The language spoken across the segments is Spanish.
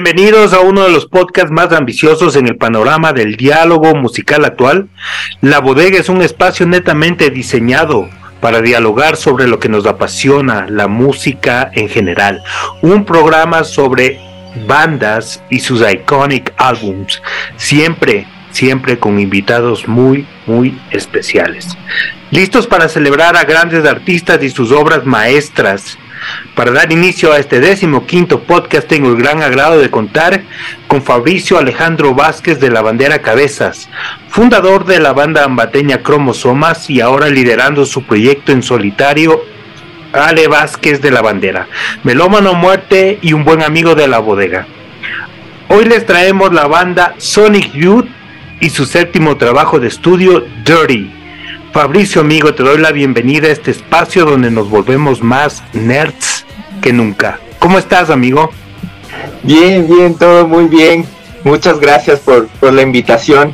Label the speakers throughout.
Speaker 1: Bienvenidos a uno de los podcasts más ambiciosos en el panorama del diálogo musical actual. La bodega es un espacio netamente diseñado para dialogar sobre lo que nos apasiona, la música en general. Un programa sobre bandas y sus iconic albums, siempre, siempre con invitados muy, muy especiales. Listos para celebrar a grandes artistas y sus obras maestras para dar inicio a este décimo quinto podcast tengo el gran agrado de contar con Fabricio Alejandro Vázquez de la Bandera Cabezas, fundador de la banda ambateña Cromosomas y ahora liderando su proyecto en solitario Ale Vázquez de la Bandera, melómano muerte y un buen amigo de la bodega. Hoy les traemos la banda Sonic Youth y su séptimo trabajo de estudio Dirty Fabricio, amigo, te doy la bienvenida a este espacio donde nos volvemos más nerds que nunca. ¿Cómo estás, amigo?
Speaker 2: Bien, bien, todo muy bien. Muchas gracias por, la invitación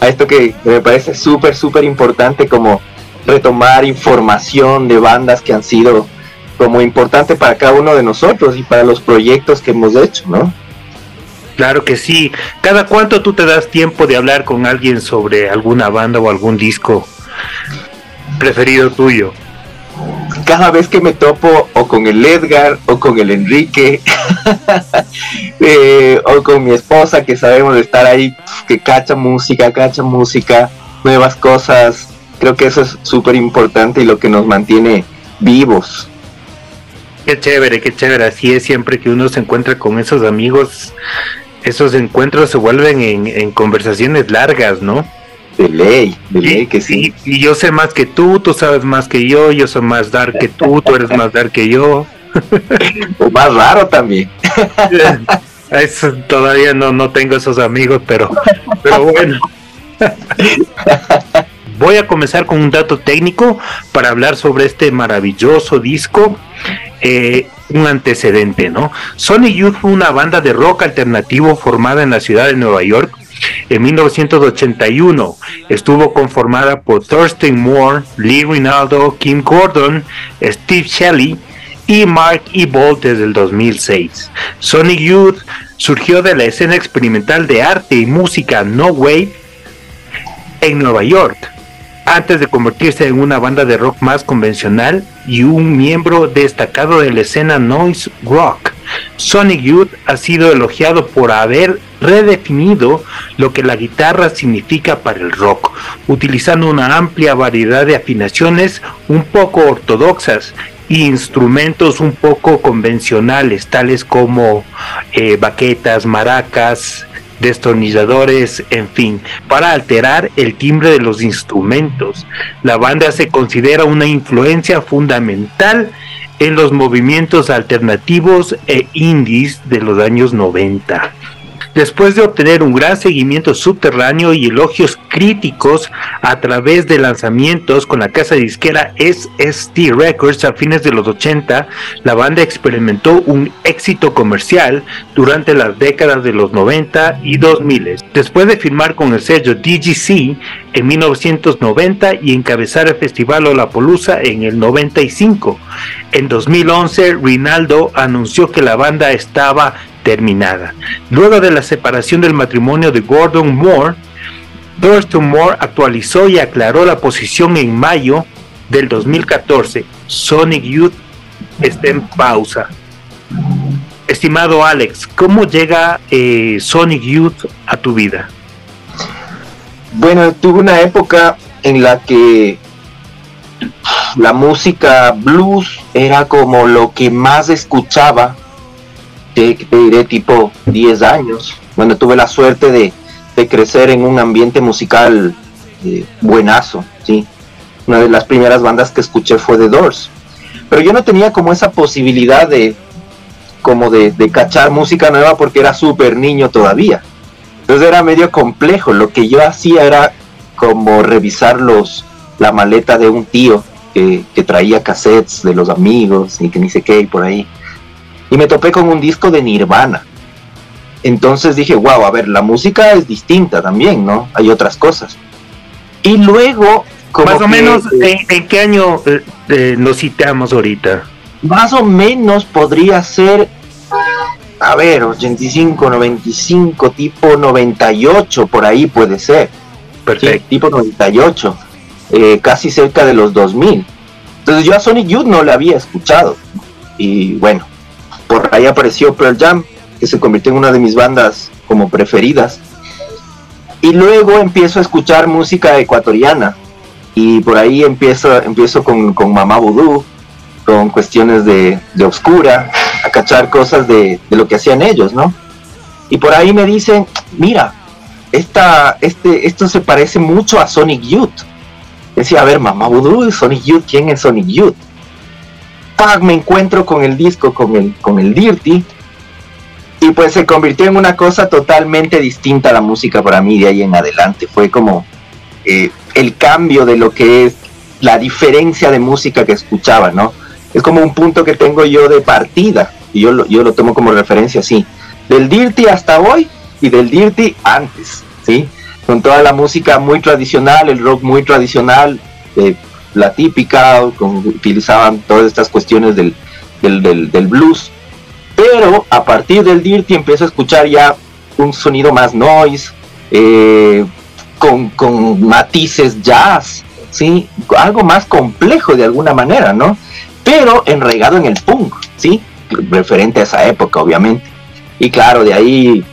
Speaker 2: a esto que me parece súper, súper importante como retomar información de bandas que han sido como importante para cada uno de nosotros y para los proyectos que hemos hecho, ¿no?
Speaker 1: Claro que sí. ¿Cada cuánto tú te das tiempo de hablar con alguien sobre alguna banda o algún disco preferido tuyo?
Speaker 2: Cada vez que me topo o con el Edgar o con el Enrique eh, o con mi esposa que sabemos estar ahí, que cacha música, cacha música, nuevas cosas, creo que eso es súper importante y lo que nos mantiene vivos.
Speaker 1: Qué chévere, qué chévere. Así es siempre que uno se encuentra con esos amigos, esos encuentros se vuelven en, en conversaciones largas, ¿no?
Speaker 2: De ley, de ley que sí.
Speaker 1: Y, yo sé más que tú, tú sabes más que yo, yo soy más dar que tú, tú eres más dar que yo.
Speaker 2: o más raro también.
Speaker 1: todavía no, no tengo esos amigos, pero, pero bueno. Voy a comenzar con un dato técnico para hablar sobre este maravilloso disco. Eh, un antecedente, ¿no? Sony Youth fue una banda de rock alternativo formada en la ciudad de Nueva York en 1981 estuvo conformada por Thurston Moore, Lee Rinaldo, Kim Gordon, Steve Shelley y Mark E. Bolt desde el 2006. Sonic Youth surgió de la escena experimental de arte y música No Wave en Nueva York, antes de convertirse en una banda de rock más convencional y un miembro destacado de la escena noise rock. Sonic Youth ha sido elogiado por haber redefinido lo que la guitarra significa para el rock, utilizando una amplia variedad de afinaciones un poco ortodoxas e instrumentos un poco convencionales, tales como eh, baquetas, maracas, destornilladores, en fin, para alterar el timbre de los instrumentos. La banda se considera una influencia fundamental en los movimientos alternativos e indies de los años 90. Después de obtener un gran seguimiento subterráneo y elogios críticos a través de lanzamientos con la casa disquera SST Records a fines de los 80, la banda experimentó un éxito comercial durante las décadas de los 90 y 2000. Después de firmar con el sello DGC en 1990 y encabezar el festival Olapalooza en el 95, en 2011 Rinaldo anunció que la banda estaba terminada. Luego de la separación del matrimonio de Gordon Moore, Thurston Moore actualizó y aclaró la posición en mayo del 2014. Sonic Youth está en pausa. Estimado Alex, ¿cómo llega eh, Sonic Youth a tu vida?
Speaker 2: Bueno, tuve una época en la que la música blues era como lo que más escuchaba te, diré tipo 10 años, cuando tuve la suerte de, crecer en un ambiente musical eh, buenazo, ¿sí? Una de las primeras bandas que escuché fue The Doors. Pero yo no tenía como esa posibilidad de como de, de cachar música nueva porque era súper niño todavía. Entonces era medio complejo. Lo que yo hacía era como revisar los, la maleta de un tío que, que traía cassettes de los amigos y que ni sé qué y por ahí y me topé con un disco de Nirvana. Entonces dije, wow, a ver, la música es distinta también, ¿no? Hay otras cosas. Y luego...
Speaker 1: más o menos, ¿en, qué año eh, eh, nos citamos ahorita?
Speaker 2: Más o menos podría ser a ver, 85, 95, tipo 98, por ahí puede ser.
Speaker 1: Perfecto.
Speaker 2: tipo 98, eh, casi cerca de los 2000. Entonces yo a Sonic Youth no la había escuchado. Y bueno, por ahí apareció Pearl Jam, que se convirtió en una de mis bandas como preferidas. Y luego empiezo a escuchar música ecuatoriana. Y por ahí empiezo, empiezo con, con Mamá Voodoo, con cuestiones de, de Obscura, a cachar cosas de, de, lo que hacían ellos, ¿no? Y por ahí me dicen, mira, esta, este, esto se parece mucho a Sonic Youth. Decía, a ver, Mamá Voodoo y Sonic Youth, ¿quién es Sonic Youth? Me encuentro con el disco, con el, con el Dirty, y pues se convirtió en una cosa totalmente distinta a la música para mí de ahí en adelante. Fue como eh, el cambio de lo que es la diferencia de música que escuchaba, ¿no? Es como un punto que tengo yo de partida, y yo lo, yo lo tomo como referencia así, del Dirty hasta hoy y del Dirty antes, ¿sí? Con toda la música muy tradicional, el rock muy tradicional, eh, la típica, utilizaban todas estas cuestiones del, del, blues, pero a partir del Dirty empiezo a escuchar ya un sonido más noise, eh, con, con, matices jazz, ¿sí? algo más complejo de alguna manera, ¿no? Pero enraigado en el punk, ¿sí? referente a esa época, obviamente. Y claro, de ahí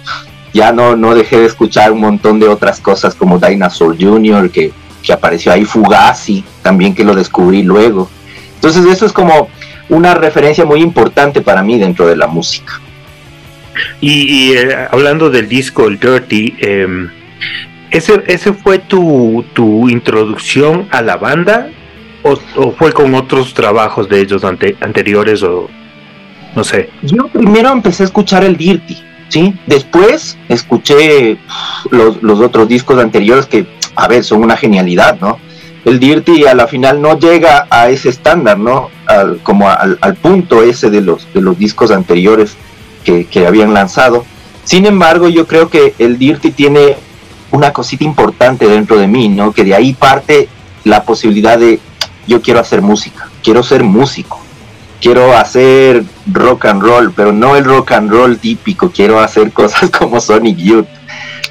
Speaker 2: ya no, no dejé de escuchar un montón de otras cosas como Dinosaur Jr., que que apareció ahí Fugazi, también que lo descubrí luego. Entonces eso es como una referencia muy importante para mí dentro de la música.
Speaker 1: Y, eh, hablando del disco, el Dirty, em, ¿ese, ¿ese fue tu, tu, introducción a la banda o, fue con otros trabajos de ellos anteriores o no sé?
Speaker 2: Yo primero empecé a escuchar el Dirty, ¿sí? Después escuché los, los otros discos anteriores que a ver, son una genialidad, ¿no? El Dirty a la final no llega a ese estándar, ¿no? como al, punto ese de los, de los discos anteriores que, habían lanzado. Sin embargo, yo creo que el Dirty tiene una cosita importante dentro de mí, ¿no? Que de ahí parte la posibilidad de yo quiero hacer música, quiero ser músico, quiero hacer rock and roll, pero no el rock and roll típico, quiero hacer cosas como Sonic Youth,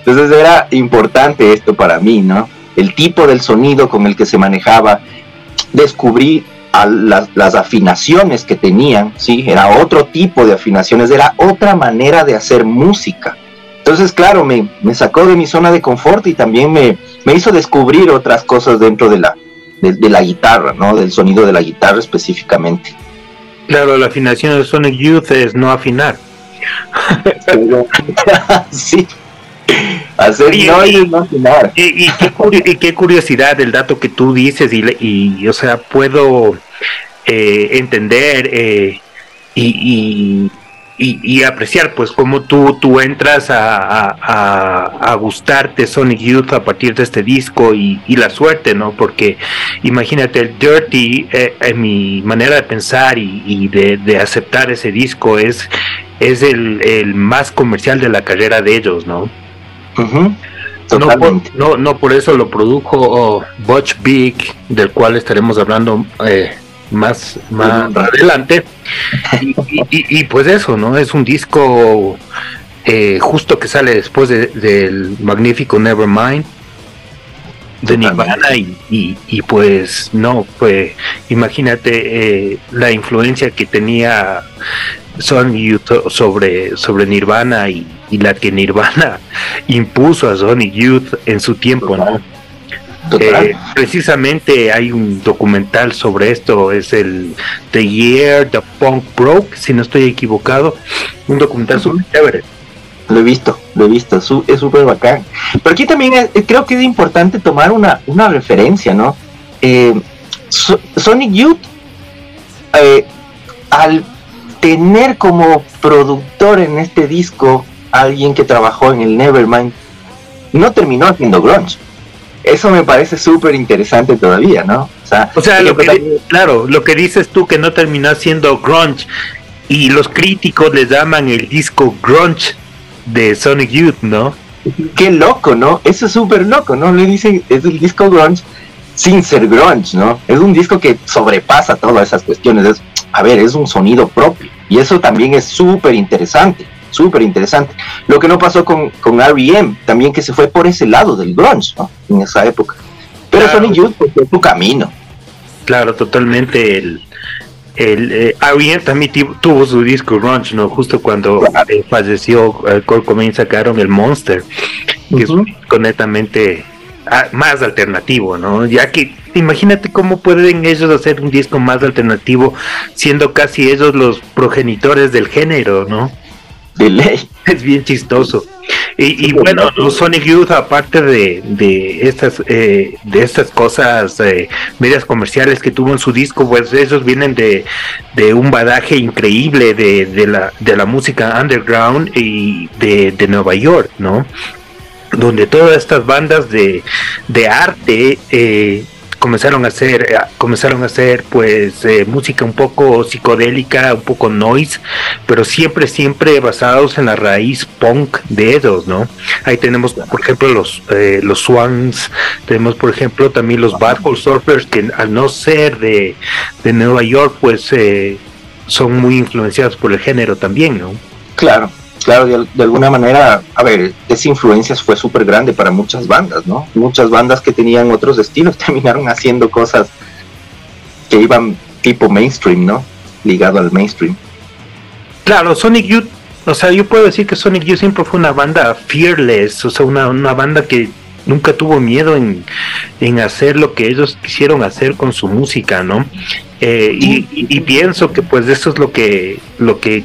Speaker 2: entonces era importante esto para mí, ¿no? El tipo del sonido con el que se manejaba. Descubrí las, afinaciones que tenían, ¿sí? Era otro tipo de afinaciones, era otra manera de hacer música. Entonces, claro, me, sacó de mi zona de confort y también me, hizo descubrir otras cosas dentro de la, de, la guitarra, ¿no? Del sonido de la guitarra específicamente.
Speaker 1: Claro, la afinación de Sonic Youth es no afinar.
Speaker 2: sí, Hacer y,
Speaker 1: y, qué, curiosidad el dato que tú dices y, o sea, puedo eh, entender eh, y, y, apreciar pues cómo tú, tú entras a, a, gustarte Sonic Youth a partir de este disco y, la suerte, ¿no? Porque imagínate, el Dirty, eh, en mi manera de pensar y, de, de, aceptar ese disco es, es el, el más comercial de la carrera de ellos, ¿no? No, no, por, eso lo produjo oh, Butch Big, del cual estaremos hablando eh, más, más adelante. Y, pues eso, ¿no? Es un disco eh, justo que sale después del magnífico Nevermind de Nirvana y, y, pues no, pues imagínate eh, la influencia que tenía Sony sobre, sobre Nirvana y, la que Nirvana impuso a Sonic Youth en su tiempo, ¿no? Eh, precisamente hay un documental sobre esto, es el The Year the Punk Broke, si no estoy equivocado, un documental súper chévere.
Speaker 2: Lo he visto, lo he visto, es súper bacán. Pero aquí también creo que es importante tomar una, una referencia, ¿no? Eh, Sonic Youth, eh, al tener como productor en este disco alguien que trabajó en el Nevermind, no terminó haciendo grunge. Eso me parece súper interesante todavía, ¿no?
Speaker 1: O sea, lo que, claro, lo que dices tú que no terminó haciendo grunge y los críticos les llaman el disco grunge de Sonic Youth, ¿no?
Speaker 2: Qué loco, ¿no? Eso es súper loco, ¿no? Le dicen, es el disco grunge sin ser grunge, ¿no? Es un disco que sobrepasa todas esas cuestiones. a ver, es un sonido propio. Y eso también es súper interesante, súper interesante. Lo que no pasó con, con R.E.M., también que se fue por ese lado del grunge, ¿no? En esa época. Pero Sonic Youth pues, fue su camino.
Speaker 1: Claro, totalmente. El, el eh, R.E.M. también tuvo su disco grunge, ¿no? Justo cuando eh, falleció eh, Kurt Cobain sacaron el Monster, que es un netamente ah, más alternativo, ¿no? Ya que imagínate cómo pueden ellos hacer un disco más alternativo siendo casi ellos los progenitores del género, ¿no?
Speaker 2: De ley.
Speaker 1: Es bien chistoso. Y, bueno, Sonic Youth, aparte de, de estas eh, de estas cosas eh, medias comerciales que tuvo en su disco, pues ellos vienen de, de un badaje increíble de, de, la, de la música underground y de, de Nueva York, ¿no? Donde todas estas bandas de, de arte eh, comenzaron a hacer eh, comenzaron a hacer pues eh, música un poco psicodélica un poco noise pero siempre siempre basados en la raíz punk de ellos no ahí tenemos por ejemplo los eh, los swans tenemos por ejemplo también los bad hole surfers que al no ser de, de Nueva York pues son muy influenciados por el género también no
Speaker 2: claro claro, de, alguna manera, a ver, esa influencia fue súper grande para muchas bandas, ¿no? Muchas bandas que tenían otros estilos terminaron haciendo cosas que iban tipo mainstream, ¿no? Ligado al mainstream.
Speaker 1: Claro, Sonic Youth, o sea, yo puedo decir que Sonic Youth siempre fue una banda fearless, o sea, una, una banda que nunca tuvo miedo en, en, hacer lo que ellos quisieron hacer con su música, ¿no? Eh, y, pienso que pues eso es lo que, lo que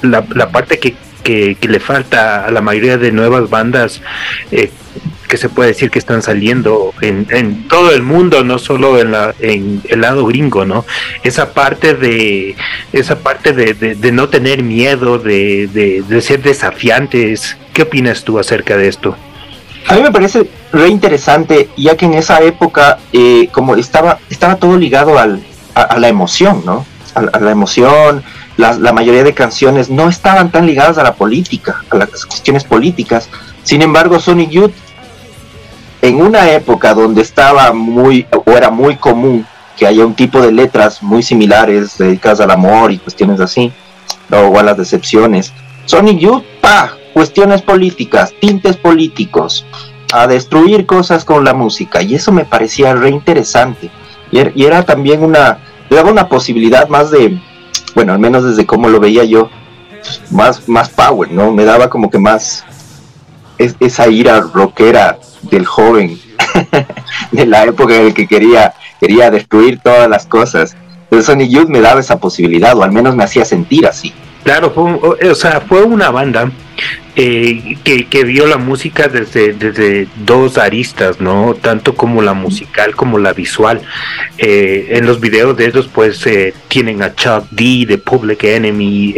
Speaker 1: la parte que que, le falta a la mayoría de nuevas bandas eh, que se puede decir que están saliendo en, todo el mundo, no solo en, la, el lado gringo, ¿no? Esa parte de esa parte de, de, no tener miedo, de, de, ser desafiantes. ¿Qué opinas tú acerca de esto?
Speaker 2: A mí me parece re interesante, ya que en esa época, eh, como estaba, estaba todo ligado al, a, la emoción, ¿no? A la emoción, la, mayoría de canciones no estaban tan ligadas a la política, a las cuestiones políticas. Sin embargo, Sonic Youth, en una época donde estaba muy, o era muy común que haya un tipo de letras muy similares dedicadas al amor y cuestiones así, o a las decepciones, Sonic Youth, pa, cuestiones políticas, tintes políticos, a destruir cosas con la música, y eso me parecía re interesante. Er, y era también una, le daba una posibilidad más de, bueno, al menos desde cómo lo veía yo, más, más power, ¿no? Me daba como que más esa ira rockera del joven, de la época en la que quería, quería destruir todas las cosas. Pero Sonic Youth me daba esa posibilidad, o al menos me hacía sentir así.
Speaker 1: Claro, fue, o sea, fue una banda eh, que, que, vio la música desde, desde dos aristas, ¿no? Tanto como la musical como la visual. Eh, en los videos de ellos, pues, eh, tienen a Chuck D de Public Enemy.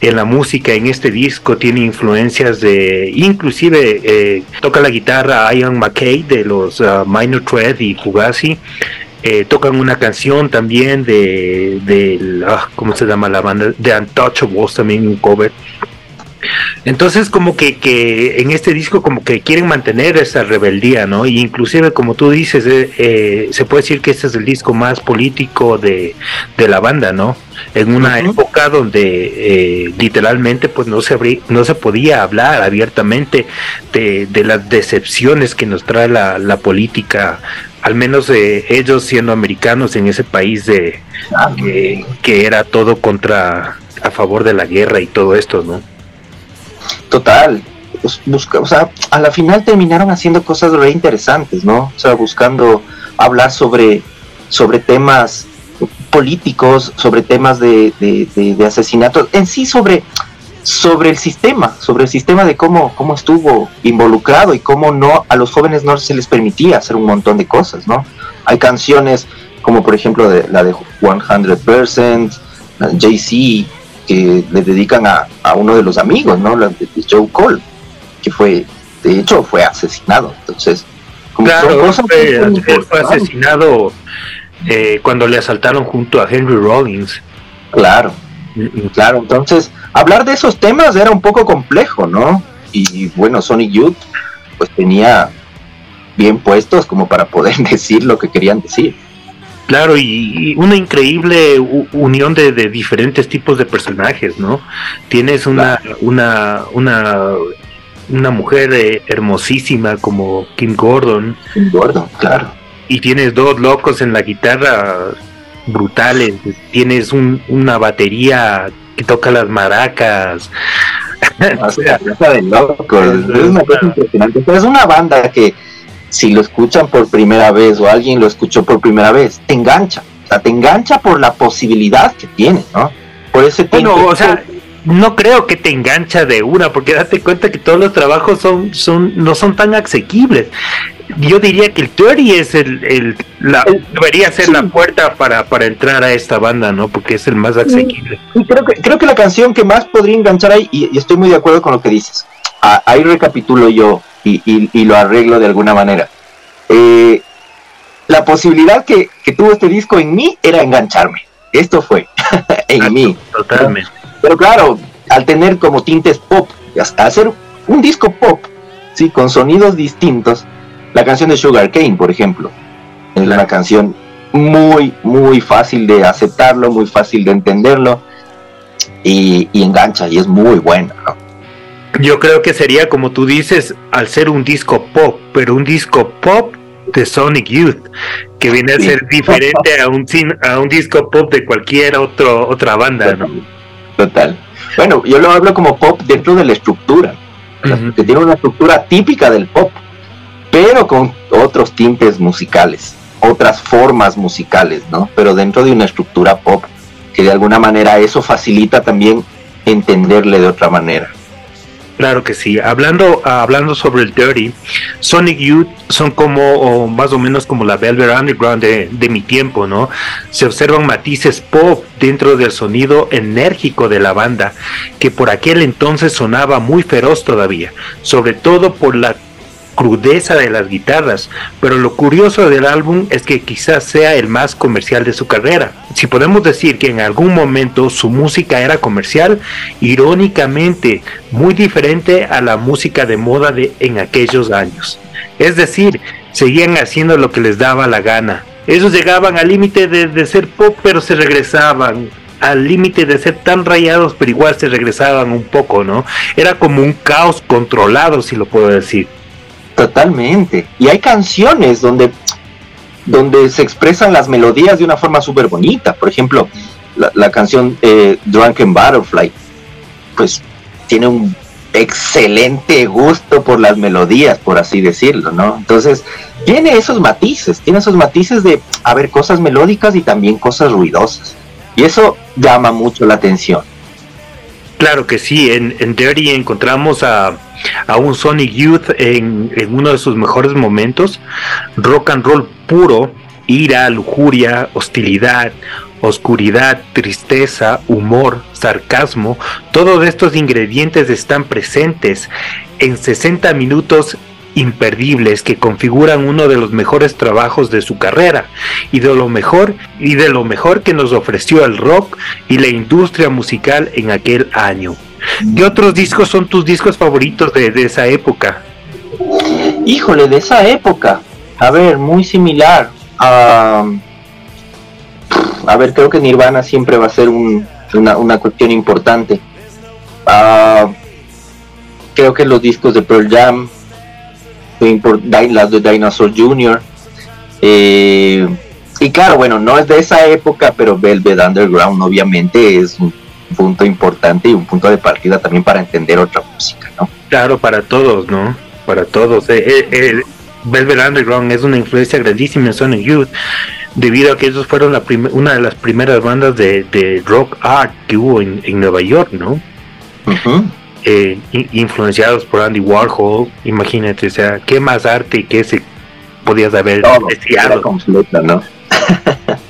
Speaker 1: en la música, en este disco, tiene influencias de, inclusive, toca la guitarra Ian McKay de los uh, Minor Threat y Fugazi. tocan una canción también de, de ah, ¿cómo se llama la banda? De Untouchables, también un cover. Entonces como que, que en este disco como que quieren mantener esa rebeldía, ¿no? Y inclusive como tú dices, eh, eh, se puede decir que este es el disco más político de, la banda, ¿no? En una época donde eh, literalmente pues no se, no se podía hablar abiertamente de, las decepciones que nos trae la, la política al menos ellos siendo americanos en ese país de que, que, era todo contra a favor de la guerra y todo esto, ¿no?
Speaker 2: Total. Pues, busca, o sea, a la final terminaron haciendo cosas re interesantes, ¿no? O sea, buscando hablar sobre, sobre temas políticos, sobre temas de, de, asesinatos, en sí sobre, sobre el sistema, sobre el sistema de cómo, cómo estuvo involucrado y cómo no a los jóvenes no se les permitía hacer un montón de cosas, ¿no? Hay canciones como por ejemplo de, la de 100%, Jay-Z, que le dedican a, a uno de los amigos, ¿no? De, Joe Cole, que fue, de hecho, fue asesinado. Entonces,
Speaker 1: como claro, fue, asesinado eh, cuando le asaltaron junto a Henry Rollins.
Speaker 2: Claro, claro. Entonces, hablar de esos temas era un poco complejo, ¿no? Y bueno, Sonic Youth, pues tenía bien puestos como para poder decir lo que querían decir.
Speaker 1: Claro, y, una increíble unión de, diferentes tipos de personajes, ¿no? Tienes una, una, una, una mujer eh, hermosísima como Kim Gordon.
Speaker 2: Kim Gordon, claro.
Speaker 1: Y tienes dos locos en la guitarra brutales. Tienes una batería que toca las maracas.
Speaker 2: O sea, de locos. Es una cosa impresionante. es una banda que si lo escuchan por primera vez o alguien lo escuchó por primera vez, te engancha. O sea, te engancha por la posibilidad que tiene, ¿no? Por ese.
Speaker 1: Bueno, o sea, no creo que te engancha de una, porque date cuenta que todos los trabajos son, son, no son tan asequibles. Yo diría que el Theory es el, el, la, debería ser la puerta para, para entrar a esta banda, ¿no? Porque es el más asequible.
Speaker 2: Y creo que, creo que la canción que más podría enganchar ahí, y, estoy muy de acuerdo con lo que dices, ah, ahí recapitulo yo y, lo arreglo de alguna manera. Eh, la posibilidad que, tuvo este disco en mí era engancharme. Esto fue en mí.
Speaker 1: Totalmente.
Speaker 2: Pero claro, al tener como tintes pop, hasta hacer un disco pop, sí, con sonidos distintos, la canción de Sugar Cane, por ejemplo, es una canción muy, muy fácil de aceptarlo, muy fácil de entenderlo y, y engancha y es muy buena, ¿no?
Speaker 1: Yo creo que sería como tú dices, al ser un disco pop, pero un disco pop de Sonic Youth, que viene a ser diferente a un, a un disco pop de cualquier otro, otra banda, ¿no?
Speaker 2: Total. Bueno, yo lo hablo como pop dentro de la estructura, que tiene una estructura típica del pop, pero con otros tintes musicales, otras formas musicales, ¿no? Pero dentro de una estructura pop, que de alguna manera eso facilita también entenderle de otra manera.
Speaker 1: Claro que sí. Hablando, hablando sobre el Dirty, Sonic Youth son como, más o menos como la Velvet Underground de, de, mi tiempo, ¿no? Se observan matices pop dentro del sonido enérgico de la banda, que por aquel entonces sonaba muy feroz todavía, sobre todo por la crudeza de las guitarras, pero lo curioso del álbum es que quizás sea el más comercial de su carrera. Si podemos decir que en algún momento su música era comercial, irónicamente muy diferente a la música de moda de en aquellos años. Es decir, seguían haciendo lo que les daba la gana. Ellos llegaban al límite de, de ser pop, pero se regresaban al límite de ser tan rayados, pero igual se regresaban un poco, ¿no? Era como un caos controlado, si lo puedo decir.
Speaker 2: Totalmente. Y hay canciones donde, donde se expresan las melodías de una forma súper bonita. Por ejemplo, la, canción eh, Drunken Butterfly, pues tiene un excelente gusto por las melodías, por así decirlo, ¿no? Entonces, tiene esos matices, tiene esos matices de haber cosas melódicas y también cosas ruidosas. Y eso llama mucho la atención.
Speaker 1: Claro que sí, en, en Dirty encontramos a, a un Sonic Youth en, uno de sus mejores momentos, rock and roll puro, ira, lujuria, hostilidad, oscuridad, tristeza, humor, sarcasmo, todos estos ingredientes están presentes en 60 minutos imperdibles que configuran uno de los mejores trabajos de su carrera y de lo mejor y de lo mejor que nos ofreció el rock y la industria musical en aquel año. ¿Qué otros discos son tus discos favoritos de, esa época?
Speaker 2: Híjole, de esa época. A ver, muy similar. a ver, creo que Nirvana siempre va a ser una, cuestión importante. creo que los discos de Pearl Jam, las de Dinosaur Jr. Eh, y claro, bueno, no es de esa época, pero Velvet Underground obviamente es un punto importante y un punto de partida también para entender otra música, ¿no?
Speaker 1: Claro, para todos, ¿no? Para todos. Eh, eh, Velvet Underground es una influencia grandísima en Sonic Youth, debido a que ellos fueron la una de las primeras bandas de, rock art que hubo en, Nueva York, ¿no? Influenciados por Andy Warhol, imagínate, o sea, ¿qué más arte que ese podías haber
Speaker 2: deseado? ¿no?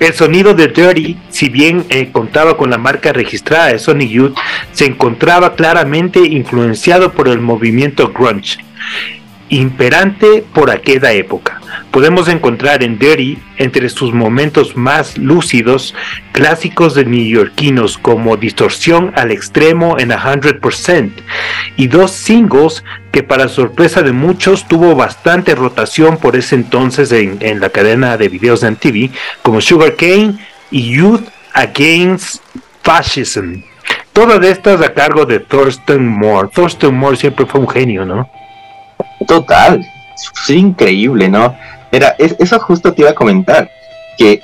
Speaker 1: El sonido de Dirty, si bien eh, contaba con la marca registrada de Sony Youth, se encontraba claramente influenciado por el movimiento grunge. Imperante por aquella época. Podemos encontrar en Dirty, entre sus momentos más lúcidos, clásicos de neoyorquinos como Distorsión al extremo en 100% y dos singles que para sorpresa de muchos tuvo bastante rotación por ese entonces en, en la cadena de videos de MTV como Sugar Cane y Youth Against Fascism. Todas estas a cargo de Thurston Moore. Thurston Moore siempre fue un genio, ¿no?
Speaker 2: Total, es increíble, ¿no? Era, eso justo te iba a comentar, que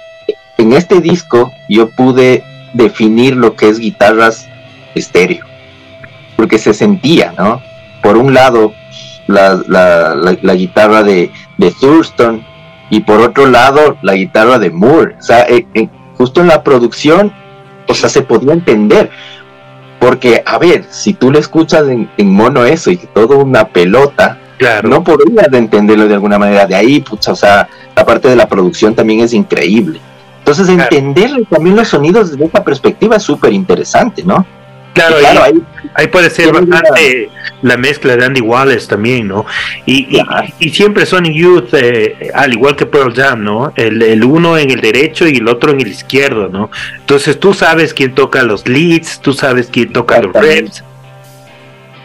Speaker 2: en este disco yo pude definir lo que es guitarras estéreo, porque se sentía, ¿no? Por un lado, la, la, guitarra de, de, Thurston y por otro lado, la guitarra de Moore. O sea, eh, eh, justo en la producción, o sea, se podía entender. Porque, a ver, si tú le escuchas en, en mono eso y todo una pelota, no podrías entenderlo de alguna manera. De ahí, pucha, o sea, la parte de la producción también es increíble. Entonces, entender también los sonidos desde esta perspectiva es súper interesante, ¿no?
Speaker 1: Claro, ahí, puede ser bastante la mezcla de Andy Wallace también, ¿no? Y, y, siempre Sonic Youth, eh, al igual que Pearl Jam, ¿no? El, el, uno en el derecho y el otro en el izquierdo, ¿no? Entonces tú sabes quién toca los leads, tú sabes quién toca los reps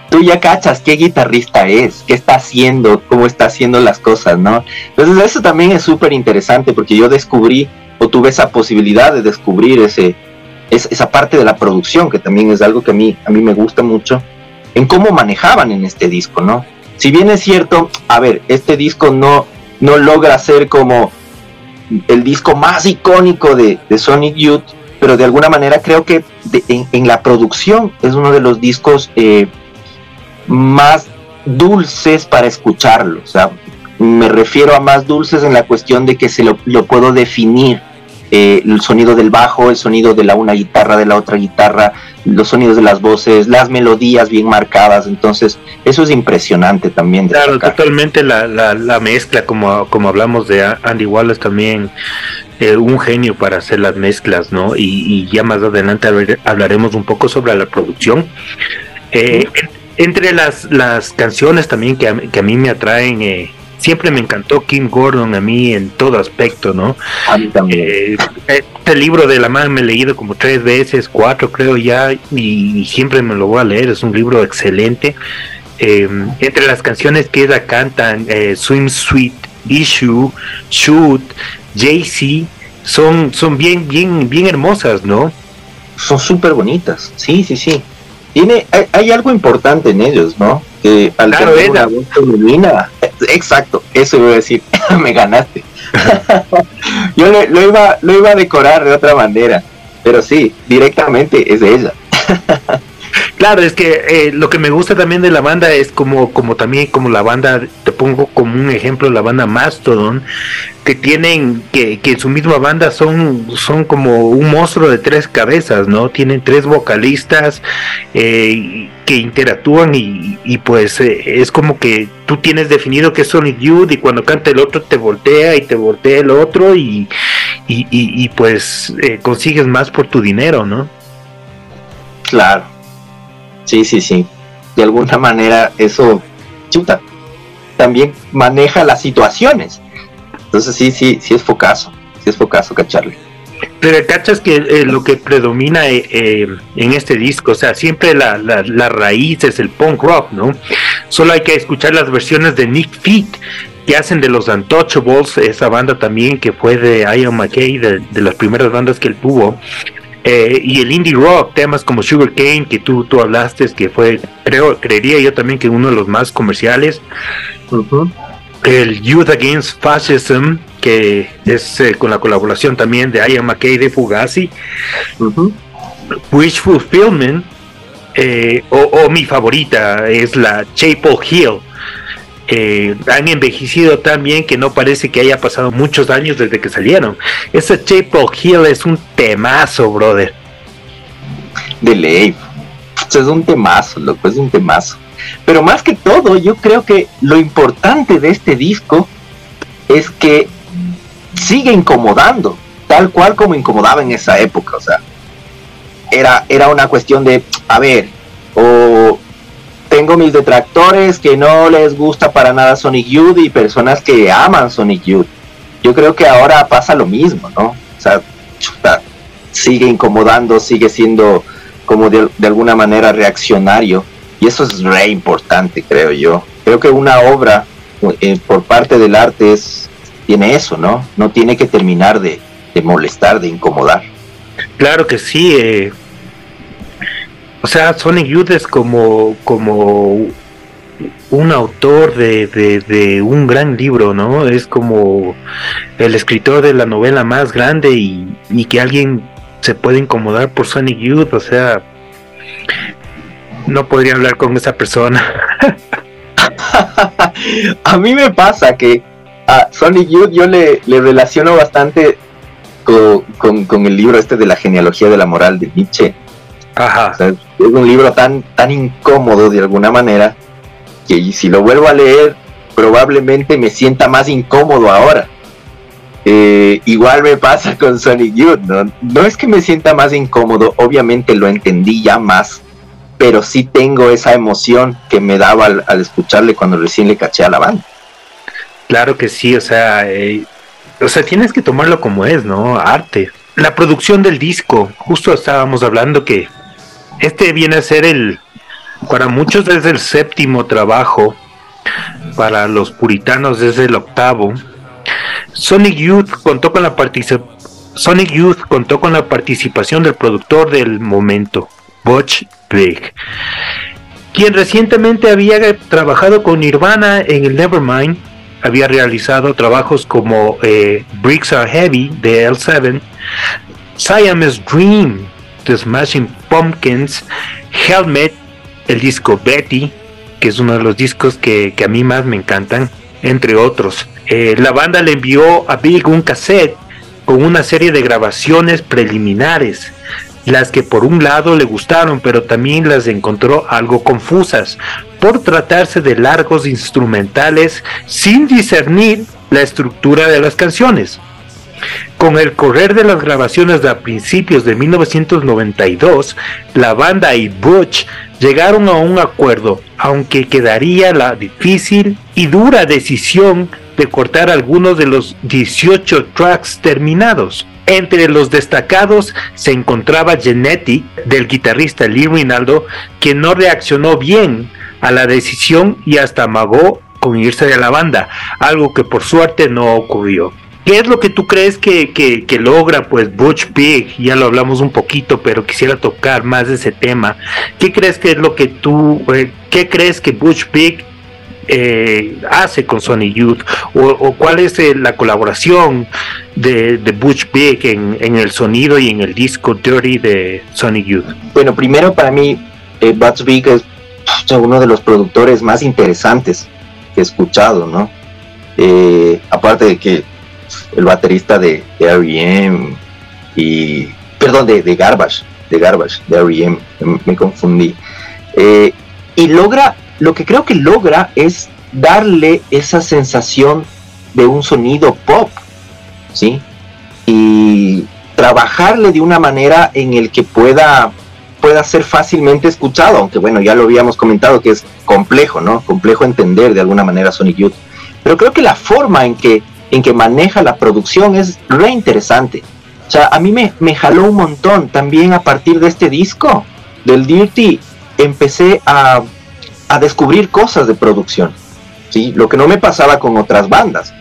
Speaker 2: tú ya cachas qué guitarrista es, qué está haciendo, cómo está haciendo las cosas, ¿no? Entonces eso también es súper interesante porque yo descubrí o tuve esa posibilidad de descubrir ese, esa parte de la producción que también es algo que a mí, a mí me gusta mucho, en cómo manejaban en este disco, ¿no? Si bien es cierto, a ver, este disco no, no logra ser como el disco más icónico de, Sonic Youth, pero de alguna manera creo que en, la producción es uno de los discos eh, más dulces para escucharlo. O sea, me refiero a más dulces en la cuestión de que se lo, puedo definir. Eh, el sonido del bajo, el sonido de la una guitarra, de la otra guitarra, los sonidos de las voces, las melodías bien marcadas. Entonces, eso es impresionante también.
Speaker 1: claro, totalmente la, la, mezcla, como, como hablamos de Andy Wallace también. Eh, un genio para hacer las mezclas, ¿no? Y, ya más adelante hablaremos un poco sobre la producción. Eh, entre las, las canciones también que a, que a mí me atraen, eh, siempre me encantó Kim Gordon a mí en todo aspecto, ¿no?
Speaker 2: A mí también. Eh,
Speaker 1: este libro de la mano me he leído como tres veces, cuatro creo ya, y, siempre me lo voy a leer, es un libro excelente. Em, entre las canciones que ella cantan, eh, Swim Sweet, Issue, Shoot, Jay-Z, son, son bien, bien, bien hermosas, ¿no?
Speaker 2: Son súper bonitas, sí, sí, sí tiene hay, algo importante en ellos, ¿no? Que al tener una voz femenina, exacto, eso iba a decir, me ganaste. Yo lo, iba, lo iba a decorar de otra manera, pero sí, directamente es de ella.
Speaker 1: Claro, es que eh, lo que me gusta también de la banda es como, como también como la banda, te pongo como un ejemplo la banda Mastodon, que tienen, que, que en su misma banda son, son como un monstruo de tres cabezas, ¿no? Tienen tres vocalistas eh, que interactúan y, pues eh, es como que tú tienes definido que es Sonic Youth y cuando canta el otro te voltea y te voltea el otro y, y, y pues consigues más por tu dinero, ¿no?
Speaker 2: Claro Sí, sí, sí. De alguna manera eso, chuta, también maneja las situaciones. Entonces sí, sí, sí es focazo, sí es focazo cacharle.
Speaker 1: Pero cachas que eh, lo que predomina eh, eh, en este disco, o sea, siempre la, la, raíz es el punk rock, ¿no? Solo hay que escuchar las versiones de Nick Feet que hacen de los Untouchables, esa banda también que fue de Ian McKay, de, de las primeras bandas que él tuvo. Eh, y el indie rock, temas como Sugar Cane, que tú, tú hablaste, que fue, creo, creería yo también que uno de los más comerciales. El Youth Against Fascism, que es eh, con la colaboración también de Ian McKay de Fugazi. Wish Fulfillment, eh, o, o, mi favorita es la Chapel Hill, eh, han envejecido tan bien que no parece que haya pasado muchos años desde que salieron. Ese Chapel Hill es un temazo, brother.
Speaker 2: De ley. Es un temazo, loco, es un temazo. Pero más que todo, yo creo que lo importante de este disco es que sigue incomodando, tal cual como incomodaba en esa época. O sea, era, era una cuestión de, a ver, o tengo mis detractores que no les gusta para nada Sonic Youth y personas que aman Sonic Youth. Yo creo que ahora pasa lo mismo, ¿no? O sea, sigue incomodando, sigue siendo como de, alguna manera reaccionario. Y eso es re importante, creo yo. Creo que una obra eh, por parte del arte tiene eso, ¿no? No tiene que terminar de, molestar, de incomodar.
Speaker 1: Claro que sí. Eh. O sea, Sonic Youth es como, como un autor de, de, un gran libro, ¿no? Es como el escritor de la novela más grande y, y que alguien se puede incomodar por Sonic Youth, o sea, no podría hablar con esa persona.
Speaker 2: a mí me pasa que a Sonic Youth yo le, relaciono bastante con, con, el libro este de la genealogía de la moral de Nietzsche. Ajá. es un libro tan, tan incómodo de alguna manera que si lo vuelvo a leer probablemente me sienta más incómodo ahora. Eh, igual me pasa con Sonic Youth, ¿no? No es que me sienta más incómodo, obviamente lo entendí ya más, pero sí tengo esa emoción que me daba al, escucharle cuando recién le caché a la banda.
Speaker 1: Claro que sí, o sea, eh, o sea, tienes que tomarlo como es, ¿no? Arte. La producción del disco, justo estábamos hablando que este viene a ser el, para muchos es el séptimo trabajo, para los puritanos es el octavo, Sonic Youth contó con la Sonic Youth contó con la participación del productor del momento, Butch Vig, quien recientemente había trabajado con Nirvana en el Nevermind, había realizado trabajos como eh, Bricks Are Heavy de L7, Siamese Dream de Smashing Pumpkins, Helmet, el disco Betty, que es uno de los discos que a mí más me encantan, entre otros. Eh, la banda le envió a Big un cassette con una serie de grabaciones preliminares, las que por un lado le gustaron, pero también las encontró algo confusas, por tratarse de largos instrumentales sin discernir la estructura de las canciones. Con el correr de las grabaciones de a principios de 1992, la banda y Butch llegaron a un acuerdo, aunque quedaría la difícil y dura decisión de cortar algunos de los 18 tracks terminados. Entre los destacados se encontraba Genetic del guitarrista Lee Rinaldo, que no reaccionó bien a la decisión y hasta amagó con irse de la banda, algo que por suerte no ocurrió. ¿Qué es lo que tú crees que, logra pues Butch Pig? Ya lo hablamos un poquito, pero quisiera tocar más de ese tema. ¿Qué crees que es lo que tú, eh, qué crees que Butch Pig eh, hace con Sony Youth o, cuál es eh, la colaboración de, Butch Big en, el sonido y en el disco Dirty de Sony Youth.
Speaker 2: Bueno, primero para mí eh, Butch Big es uno de los productores más interesantes que he escuchado, ¿no? Eh, aparte de que el baterista de, R.E.M. y perdón de, de, Garbage, de Garbage, de R.E.M. me, confundí. y logra lo que creo que logra es darle esa sensación de un sonido pop, ¿sí? Y trabajarle de una manera en el que pueda, pueda ser fácilmente escuchado, aunque bueno, ya lo habíamos comentado que es complejo, ¿no? Complejo entender de alguna manera Sonic Youth. Pero creo que la forma en que, en que maneja la producción es re interesante. O sea, a mí me, me jaló un montón también a partir de este disco, del Dirty, empecé a a descubrir cosas de producción. ¿sí? Lo que no me pasaba con otras bandas.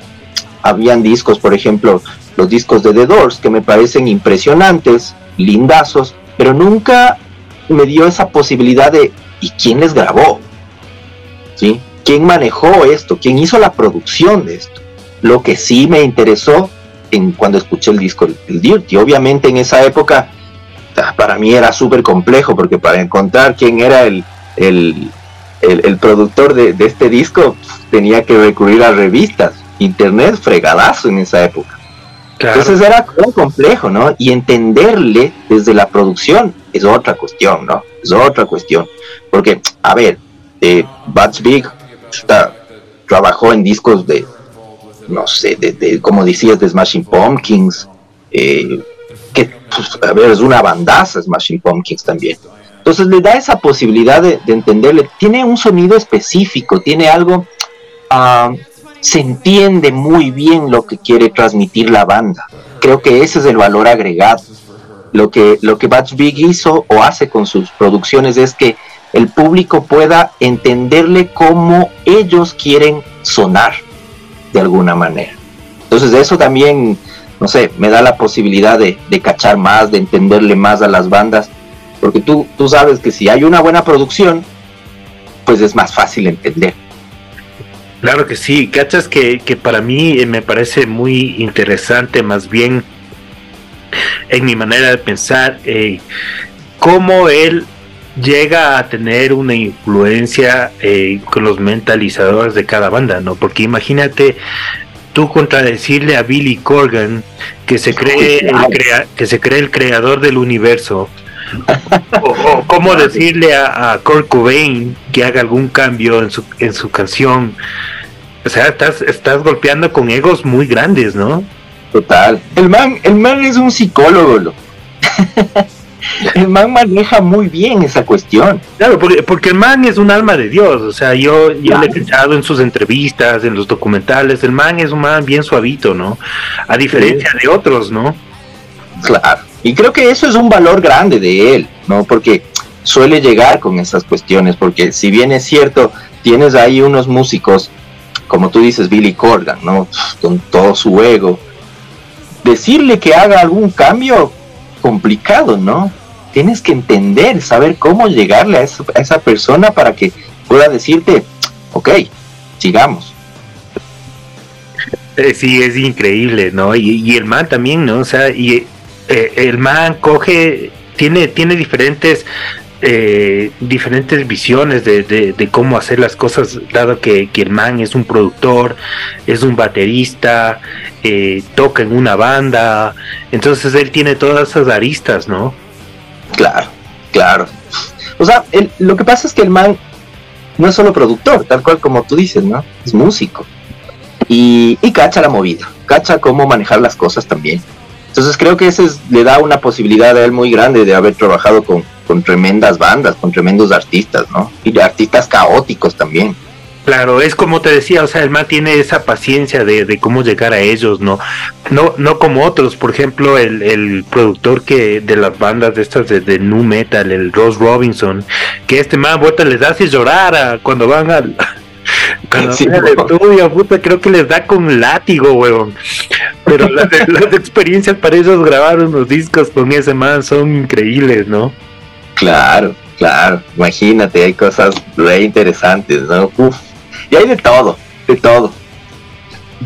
Speaker 2: Habían discos, por ejemplo, los discos de The Doors, que me parecen impresionantes, lindazos, pero nunca me dio esa posibilidad de ¿y quién les grabó? ¿Sí? ¿Quién manejó esto? ¿Quién hizo la producción de esto? Lo que sí me interesó en cuando escuché el disco el Dirty. Obviamente en esa época para mí era súper complejo porque para encontrar quién era el, el, el, productor de, este disco tenía que recurrir a revistas, internet fregadazo en esa época. Entonces era muy complejo, ¿no? Y entenderle desde la producción es otra cuestión, ¿no? Es otra cuestión. Porque, a ver, eh, Bats Big trabajó en discos de, no sé, de, como decías, de Smashing Pumpkins, eh, que, pues, a ver, es una bandaza Smashing Pumpkins también. Entonces le da esa posibilidad de, entenderle. Tiene un sonido específico, tiene algo, ah, se entiende muy bien lo que quiere transmitir la banda. Creo que ese es el valor agregado. Lo que, lo que Batch Big hizo o hace con sus producciones es que el público pueda entenderle como ellos quieren sonar de alguna manera. Entonces eso también, no sé, me da la posibilidad de, cachar más, de entenderle más a las bandas, porque tú, tú sabes que si hay una buena producción, pues es más fácil entender.
Speaker 1: Claro que sí, cachas que, que para mí me parece muy interesante, más bien en mi manera de pensar, eh, cómo él llega a tener una influencia eh, con los mentalizadores de cada banda, ¿no? Porque imagínate tú contradecirle a Billy Corgan que se cree el que se cree el creador del universo o, cómo decirle a, a, Kurt Cobain que haga algún cambio en su en su canción. O sea estás estás golpeando con egos muy grandes no
Speaker 2: total. El man el man es un psicólogo el man maneja muy bien esa cuestión.
Speaker 1: Claro, porque, el man es un alma de Dios, o sea, yo, yo le he escuchado en sus entrevistas, en los documentales, el man es un man bien suavito, ¿no? A diferencia de otros, ¿no?
Speaker 2: Claro, y creo que eso es un valor grande de él, ¿no? Porque suele llegar con esas cuestiones, porque si bien es cierto, tienes ahí unos músicos, como tú dices, Billy Corgan, ¿no? Con todo su ego. Decirle que haga algún cambio, complicado, ¿no? Tienes que entender, saber cómo llegarle a esa, persona para que pueda decirte, ok, sigamos.
Speaker 1: Eh, sí, es increíble, ¿no? Y, el man también, ¿no? O sea, y eh, el man coge, tiene, tiene diferentes eh, diferentes visiones de, cómo hacer las cosas, dado que, que, el man es un productor, es un baterista, eh, toca en una banda, entonces él tiene todas esas aristas, ¿no?
Speaker 2: Claro, claro. O sea, lo que pasa es que el man no es solo productor, tal cual como tú dices, ¿no? Es músico. Y, y cacha la movida, cacha cómo manejar las cosas también. Entonces creo que ese le da una posibilidad a él muy grande de haber trabajado con, con tremendas bandas, con tremendos artistas, ¿no? Y de artistas caóticos también.
Speaker 1: Claro, es como te decía, o sea, el man tiene esa paciencia de, cómo llegar a ellos, ¿no? No, no como otros, por ejemplo, el, productor que de las bandas de estas de, de nu metal, el Ross Robinson, que este man vuelta les hace llorar cuando van al cuando van al estudio, puta, creo que les da con látigo, weón. Pero las, las experiencias para ellos grabar unos discos con ese man son increíbles, ¿no?
Speaker 2: Claro, claro. Imagínate, hay cosas re interesantes, ¿no? Uf. Y hay de todo, de todo.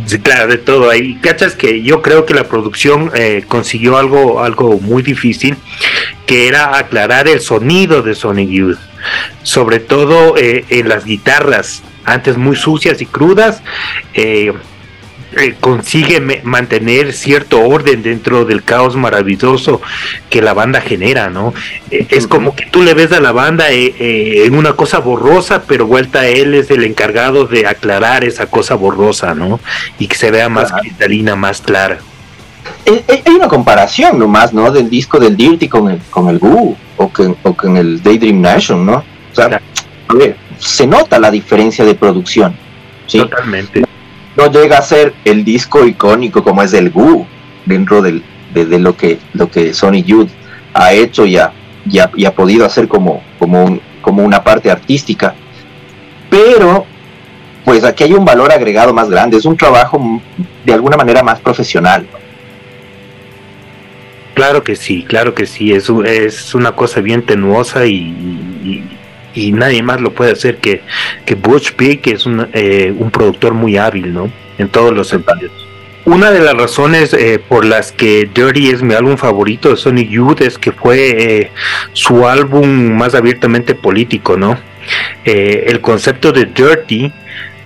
Speaker 1: Sí, claro, de todo. Ahí cachas que yo creo que la producción eh, consiguió algo, algo muy difícil, que era aclarar el sonido de Sonic Youth, sobre todo eh, en las guitarras, antes muy sucias y crudas. Eh, eh, consigue mantener cierto orden dentro del caos maravilloso que la banda genera, ¿no? Eh, es como que tú le ves a la banda eh, en una cosa borrosa, pero vuelta a él es el encargado de aclarar esa cosa borrosa, ¿no? Y que se vea más cristalina, más clara.
Speaker 2: Hay una comparación nomás, ¿no? Del disco del Dirty con el, con el Goo o con, el Daydream Nation, ¿no? O sea, a ver, se nota la diferencia de producción.
Speaker 1: Totalmente
Speaker 2: no llega a ser el disco icónico como es el Gu dentro de, lo que lo que Sony Youth ha hecho y ha, y ha, podido hacer como, como, una parte artística. Pero, pues aquí hay un valor agregado más grande, es un trabajo de alguna manera más profesional.
Speaker 1: Claro que sí, claro que sí, es, es una cosa bien tenuosa y nadie más lo puede hacer que, que Butch Pig, que es un, eh, un productor muy hábil, ¿no? En todos los sentidos. Una de las razones eh, por las que Dirty es mi álbum favorito de Sonic Youth es que fue eh, su álbum más abiertamente político, ¿no? el concepto de Dirty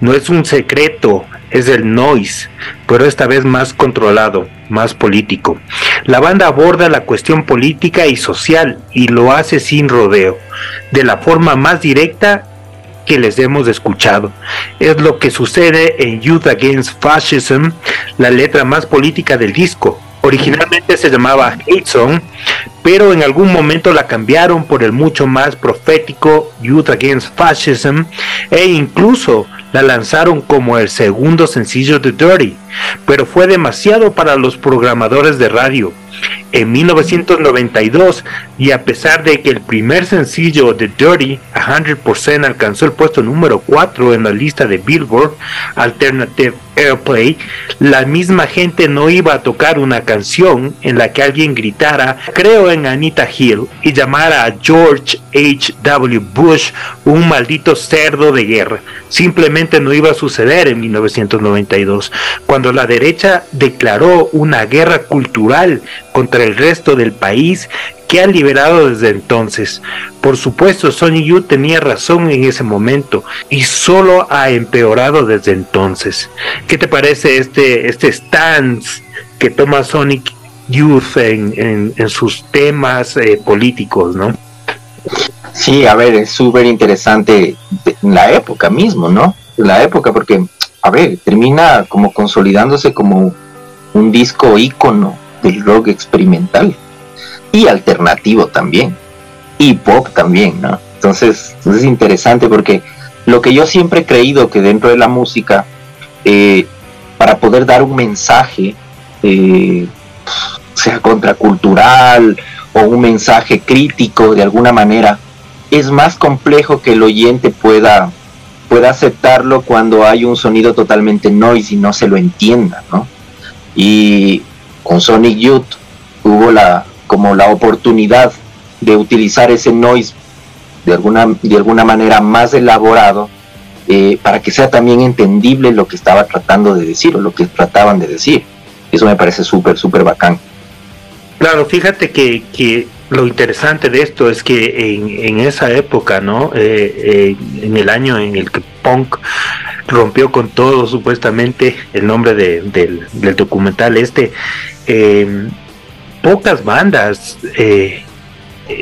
Speaker 1: no es un secreto, es el noise, pero esta vez más controlado, más político. La banda aborda la cuestión política y social y lo hace sin rodeo, de la forma más directa que les hemos escuchado. Es lo que sucede en Youth Against Fascism, la letra más política del disco. Originalmente se llamaba Hate Song, pero en algún momento la cambiaron por el mucho más profético Youth Against Fascism e incluso la lanzaron como el segundo sencillo de Dirty, pero fue demasiado para los programadores de radio. En 1992, y a pesar de que el primer sencillo de Dirty, 100%, alcanzó el puesto número 4 en la lista de Billboard Alternative Airplay, la misma gente no iba a tocar una canción en la que alguien gritara, creo en Anita Hill, y llamara a George H. W. Bush un maldito cerdo de guerra. Simplemente no iba a suceder en 1992, cuando la derecha declaró una guerra cultural contra el resto del país que ha liberado desde entonces. Por supuesto, Sonic Youth tenía razón en ese momento y solo ha empeorado desde entonces. ¿Qué te parece este, este stance que toma Sonic Youth en, sus temas eh, políticos, no?
Speaker 2: Sí, a ver, es súper interesante en la época mismo, ¿no? La época, porque, a ver, termina como consolidándose como un disco ícono del rock experimental y alternativo también, y pop también, ¿no? Entonces, es interesante porque lo que yo siempre he creído que dentro de la música, eh, para poder dar un mensaje, eh, sea contracultural o un mensaje crítico de alguna manera, es más complejo que el oyente pueda, pueda aceptarlo cuando hay un sonido totalmente noise y no se lo entienda, ¿no? Y con Sonic Youth hubo la, como la oportunidad de utilizar ese noise de alguna, de alguna manera más elaborado eh, para que sea también entendible lo que estaba tratando de decir o lo que trataban de decir. Eso me parece súper, súper bacán.
Speaker 1: Claro, fíjate que, que, lo interesante de esto es que en, esa época, ¿no? Eh, eh, en el año en el que punk rompió con todo, supuestamente, el nombre del, del, documental este, eh, pocas bandas eh,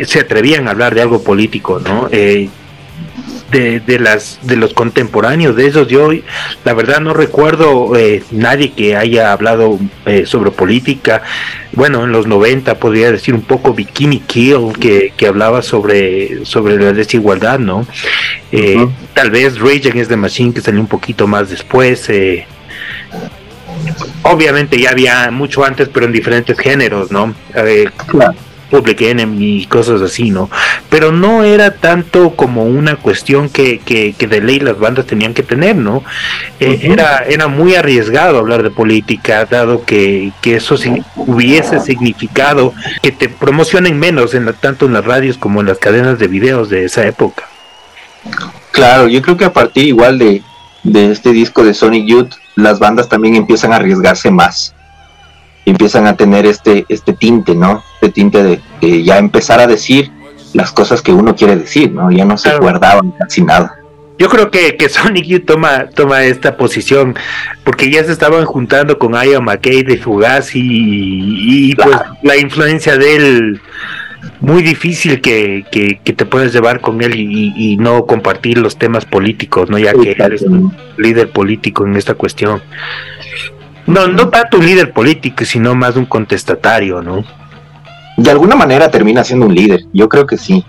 Speaker 1: se atrevían a hablar de algo político, ¿no? Eh, de, las de los contemporáneos de esos yo la verdad no recuerdo eh, nadie que haya hablado sobre política. Bueno en los 90 podría decir un poco Bikini Kill que, que hablaba sobre sobre la desigualdad no tal vez Rage Against the Machine que salió un poquito más después obviamente ya había mucho antes, pero en diferentes géneros, ¿no? Eh, Public Enemy y cosas así, ¿no? Pero no era tanto como una cuestión que, que, de ley las bandas tenían que tener, ¿no? Eh, era, era muy arriesgado hablar de política, dado que, que eso hubiese significado que te promocionen menos en tanto en las radios como en las cadenas de videos de esa época.
Speaker 2: Claro, yo creo que a partir igual de, de este disco de Sonic Youth, las bandas también empiezan a arriesgarse más. Empiezan a tener este, este tinte, ¿no? Este tinte de, ya empezar a decir las cosas que uno quiere decir, ¿no? Ya no se guardaban casi nada.
Speaker 1: Yo creo que, que Sonic Youth toma, toma esta posición porque ya se estaban juntando con Aya McKay de Fugazi y, pues la influencia de él muy difícil que, te puedas llevar con él y, no compartir los temas políticos, ¿no? Ya que eres un líder político en esta cuestión. No, no tanto un líder político, sino más un contestatario, ¿no?
Speaker 2: De alguna manera termina siendo un líder, yo creo que sí,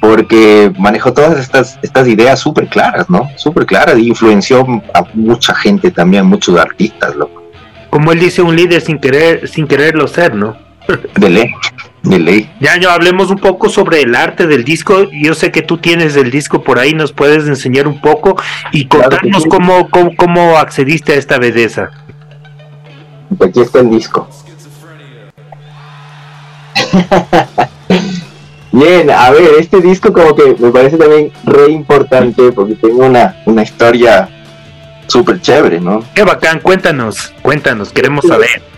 Speaker 2: porque manejó todas estas, estas ideas súper claras, ¿no? Súper claras y influenció a mucha gente también, muchos artistas, loco.
Speaker 1: Como él dice, un líder sin querer, sin quererlo ser, ¿no?
Speaker 2: De ley. De ley.
Speaker 1: Ya, ya hablemos un poco sobre el arte del disco. Yo sé que tú tienes el disco por ahí, nos puedes enseñar un poco y contarnos cómo, cómo, accediste a esta belleza.
Speaker 2: Aquí está el disco. Bien, a ver, este disco como que me parece también re importante porque tengo una, una historia súper chévere, ¿no?
Speaker 1: Qué bacán, cuéntanos, cuéntanos, queremos saber.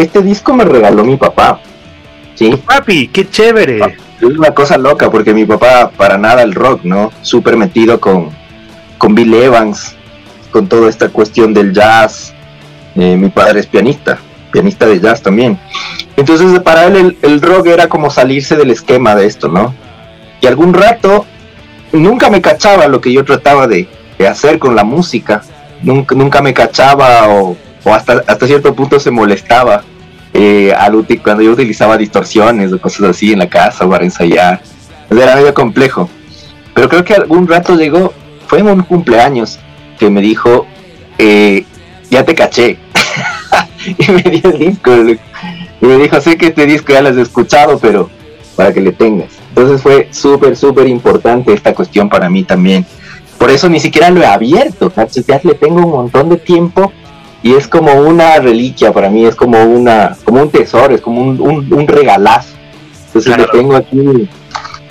Speaker 2: Este disco me regaló mi papá.
Speaker 1: Sí. Papi, qué chévere.
Speaker 2: Es una cosa loca porque mi papá para nada el rock, ¿no? Súper metido con, con Bill Evans, con toda esta cuestión del jazz. Eh, mi padre es pianista, pianista de jazz también. Entonces para él el, rock era como salirse del esquema de esto, ¿no? Y algún rato nunca me cachaba lo que yo trataba de, hacer con la música. Nunca, nunca me cachaba o, o hasta, hasta cierto punto se molestaba eh, cuando yo utilizaba distorsiones o cosas así en la casa para ensayar. era medio complejo. Pero creo que algún rato llegó, fue en un cumpleaños, que me dijo, eh, ya te caché. y me dio el disco. Y me dijo, sé que este disco ya lo has escuchado, pero para que le tengas. Entonces fue súper, súper importante esta cuestión para mí también. Por eso ni siquiera lo he abierto, ya le tengo un montón de tiempo y es como una reliquia para mí, es como una como un tesoro, es como un, un, regalazo. Entonces lo tengo aquí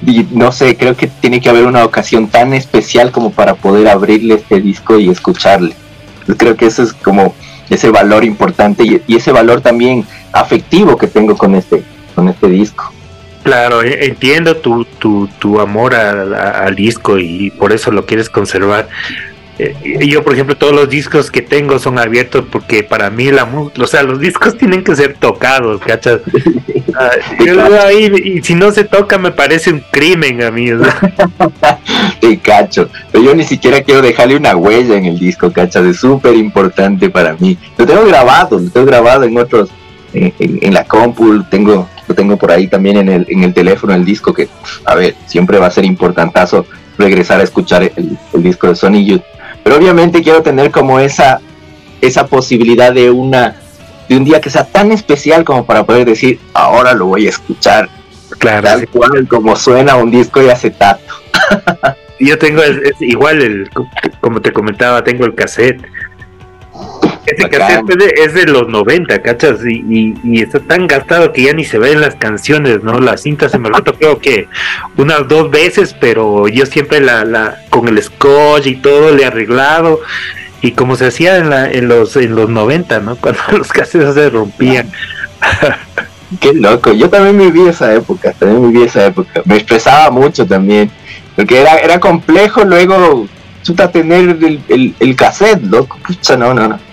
Speaker 2: y no sé, creo que tiene que haber una ocasión tan especial como para poder abrirle este disco y escucharle. creo que eso es como ese valor importante y, y, ese valor también afectivo que tengo con este con este disco.
Speaker 1: Claro, e, entiendo tu, tu, tu amor al disco y por eso lo quieres conservar. Eh, yo, por ejemplo, todos los discos que tengo son abiertos porque para mí la o sea, los discos tienen que ser tocados, ¿cachas? Ah, yo lo veo ahí y si no se toca me parece un crimen a mí.
Speaker 2: cacho. Pero yo ni siquiera quiero dejarle una huella en el disco, ¿cachas? Es súper importante para mí. Lo tengo grabado, lo tengo grabado en otros, en, la compu, tengo, lo tengo por ahí también en el, en el teléfono, el disco que, a ver, siempre va a ser importantazo regresar a escuchar el, el disco de Sony Youth pero obviamente quiero tener como esa, esa posibilidad de una de un día que sea tan especial como para poder decir, ahora lo voy a escuchar. Claro. Tal cual como suena un disco de acetato.
Speaker 1: Yo tengo igual el como te comentaba, tengo el cassette ese cassette es de, los 90, ¿cachas? Y, y, está tan gastado que ya ni se ven las canciones, ¿no? La cinta se me roto creo que unas dos veces, pero yo siempre la, la con el scotch y todo le he arreglado. Y como se hacía en, la, en, los, en los 90, ¿no? Cuando los cassettes se rompían.
Speaker 2: Qué loco, yo también viví esa época, también viví esa época. Me expresaba mucho también, porque era, era complejo luego chuta tener el, el, el cassette, loco. Pucha, no, no, no.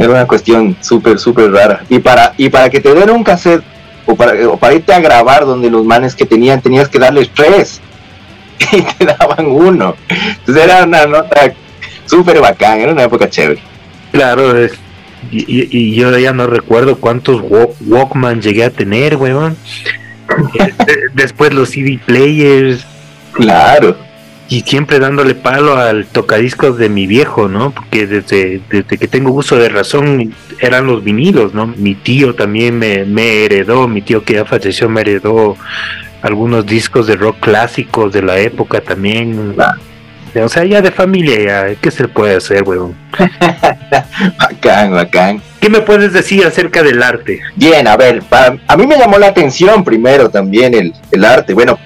Speaker 2: Era una cuestión súper, súper rara. Y para, y para que te den un cassette o para, o para irte a grabar donde los manes que tenían, tenías que darles tres. Y te daban uno. Entonces era una nota súper bacán, era una época chévere.
Speaker 1: Claro, y, y, yo ya no recuerdo cuántos Walkman llegué a tener, weón. Eh, después los CD players.
Speaker 2: Claro
Speaker 1: y siempre dándole palo al tocadiscos de mi viejo, ¿no? Porque desde, desde que tengo uso de razón eran los vinilos, ¿no? Mi tío también me, me heredó, mi tío que ya falleció me heredó algunos discos de rock clásicos de la época también. O sea, ya de familia, ya, ¿qué se puede hacer, weón?
Speaker 2: bacán, bacán.
Speaker 1: ¿Qué me puedes decir acerca del arte?
Speaker 2: Bien, a ver, a mí me llamó la atención primero también el, el arte. Bueno,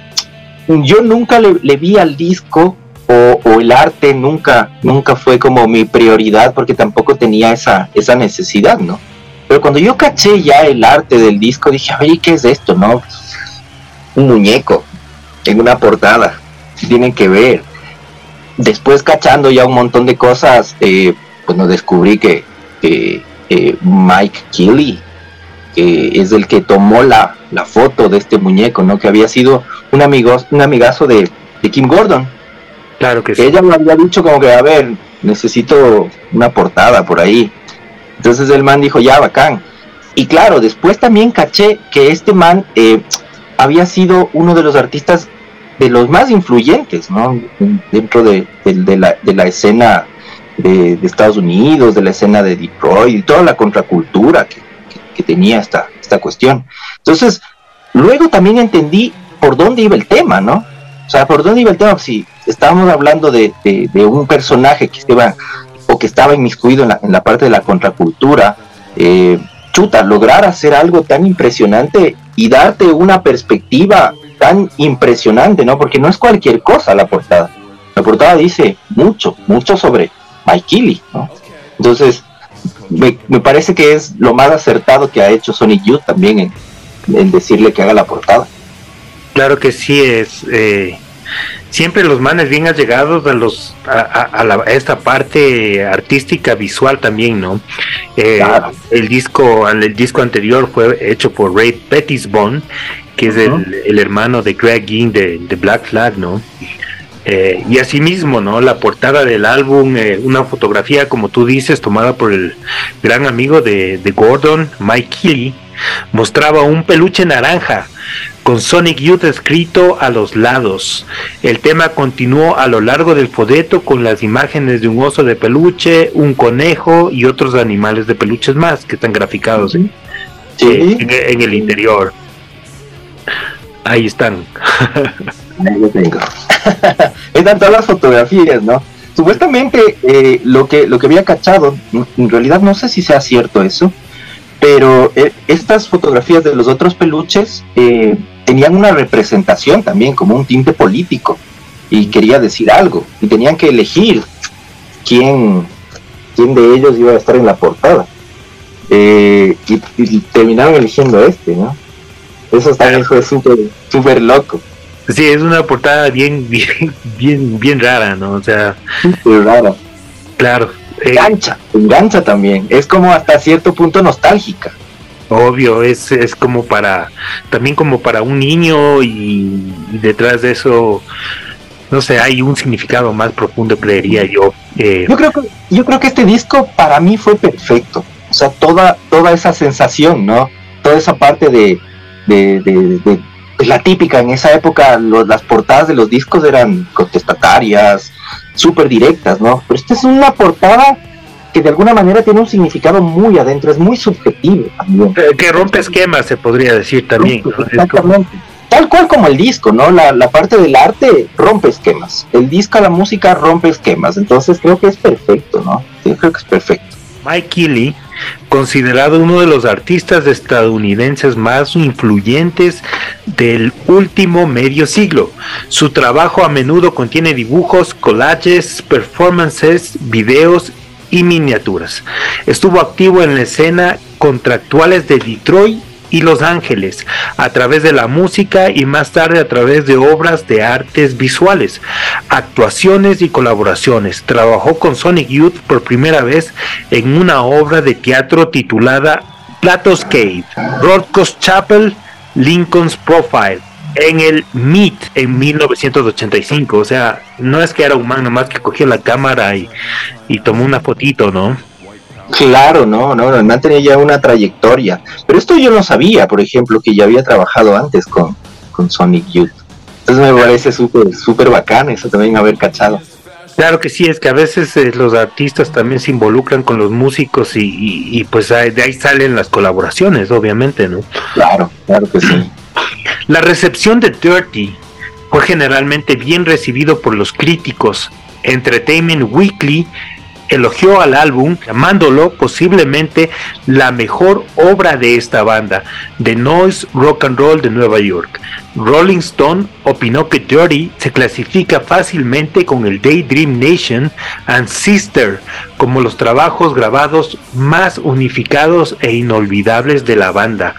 Speaker 2: yo nunca le, vi al disco o, el arte nunca, nunca fue como mi prioridad porque tampoco tenía esa, esa necesidad, ¿no? Pero cuando yo caché ya el arte del disco, dije, ver, ¿qué es esto, no? Un muñeco en una portada, tienen que ver. Después cachando ya un montón de cosas, eh, pues nos descubrí que, que eh, Mike Kelly que es el que tomó la, la, foto de este muñeco, ¿no? Que había sido un amigo, un amigazo de, Kim Gordon.
Speaker 1: Claro que sí.
Speaker 2: Ella me había dicho como que, a ver, necesito una portada por ahí. Entonces el man dijo, ya, bacán. Y claro, después también caché que este man eh, había sido uno de los artistas de los más influyentes, ¿no? Dentro de, la, de la, escena de, Estados Unidos, de la escena de Detroit y toda la contracultura que, que tenía esta, esta cuestión. Entonces, luego también entendí por dónde iba el tema, ¿no? O sea, por dónde iba el tema. Si estábamos hablando de, un personaje que estaba o que estaba inmiscuido en la, en la parte de la contracultura, eh, chuta, lograr hacer algo tan impresionante y darte una perspectiva tan impresionante, ¿no? Porque no es cualquier cosa la portada. La portada dice mucho, mucho sobre Mike ¿no? Entonces, me, parece que es lo más acertado que ha hecho Sonic Youth también en, decirle que haga la portada.
Speaker 1: Claro que sí es. Eh, siempre los manes bien allegados a los a, esta parte artística visual también, ¿no? Eh, el disco el disco anterior fue hecho por Ray Pettisbone, que es el, hermano de Greg Ginn de, de Black Flag, ¿no? Eh, y asimismo, ¿no? La portada del álbum, eh, una fotografía, como tú dices, tomada por el gran amigo de, Gordon, Mike Keeley, Mostraba un peluche naranja con Sonic Youth escrito a los lados. El tema continuó a lo largo del folleto con las imágenes de un oso de peluche, un conejo y otros animales de peluches más que están graficados ¿eh? en, el interior. Ahí están.
Speaker 2: Ahí lo tengo. Están todas las fotografías, ¿no? Supuestamente eh, lo que lo que había cachado, en realidad no sé si sea cierto eso, pero eh, estas fotografías de los otros peluches eh, tenían una representación también, como un tinte político, y quería decir algo, y tenían que elegir quién, quién de ellos iba a estar en la portada. y, terminaron eligiendo este, ¿no? Eso también fue súper loco.
Speaker 1: Sí, es una portada bien, bien, bien, bien rara, ¿no? O sea,
Speaker 2: muy rara.
Speaker 1: Claro.
Speaker 2: Eh, engancha, engancha también. Es como hasta cierto punto nostálgica.
Speaker 1: Obvio, es, es como para, también como para un niño y, detrás de eso, no sé, hay un significado más profundo, creería yo.
Speaker 2: Eh. Yo creo que, yo creo que este disco para mí fue perfecto. O sea, toda, toda esa sensación, ¿no? Toda esa parte de, de, de pues, la típica, en esa época las portadas de los discos eran contestatarias, súper directas, ¿no? Pero esta es una portada que de alguna manera tiene un significado muy adentro, es muy subjetivo también.
Speaker 1: Que rompe esquemas, se podría decir también.
Speaker 2: Exactamente. Tal cual como el disco, ¿no? La, la parte del arte rompe esquemas. El disco, la música rompe esquemas. Entonces creo que es perfecto, ¿no? Yo creo que es perfecto.
Speaker 1: Mike Keeley considerado uno de los artistas estadounidenses más influyentes del último medio siglo. Su trabajo a menudo contiene dibujos, collages, performances, videos y miniaturas. Estuvo activo en la escena contractuales de Detroit y Los Ángeles a través de la música y más tarde a través de obras de artes visuales, actuaciones y colaboraciones. Trabajó con Sonic Youth por primera vez en una obra de teatro titulada Platos Cave, Broadcast Chapel, Lincoln's Profile en el Meet en 1985. O sea, no es que era un man nomás que cogió la cámara y, y tomó una fotito, ¿no?
Speaker 2: Claro, no, no, el man tenía ya una trayectoria. Pero esto yo no sabía, por ejemplo, que ya había trabajado antes con, con Sonic Youth. Entonces me parece súper, súper bacán eso también haber cachado.
Speaker 1: Claro que sí, es que a veces eh, los artistas también se involucran con los músicos y, y, pues de ahí salen las colaboraciones, obviamente, ¿no?
Speaker 2: Claro, claro que sí.
Speaker 1: La recepción de Dirty fue generalmente bien recibido por los críticos. Entertainment Weekly elogió al álbum llamándolo posiblemente la mejor obra de esta banda, de noise rock and roll de Nueva York. Rolling Stone opinó que Dirty se clasifica fácilmente con el Daydream Nation and Sister como los trabajos grabados más unificados e inolvidables de la banda.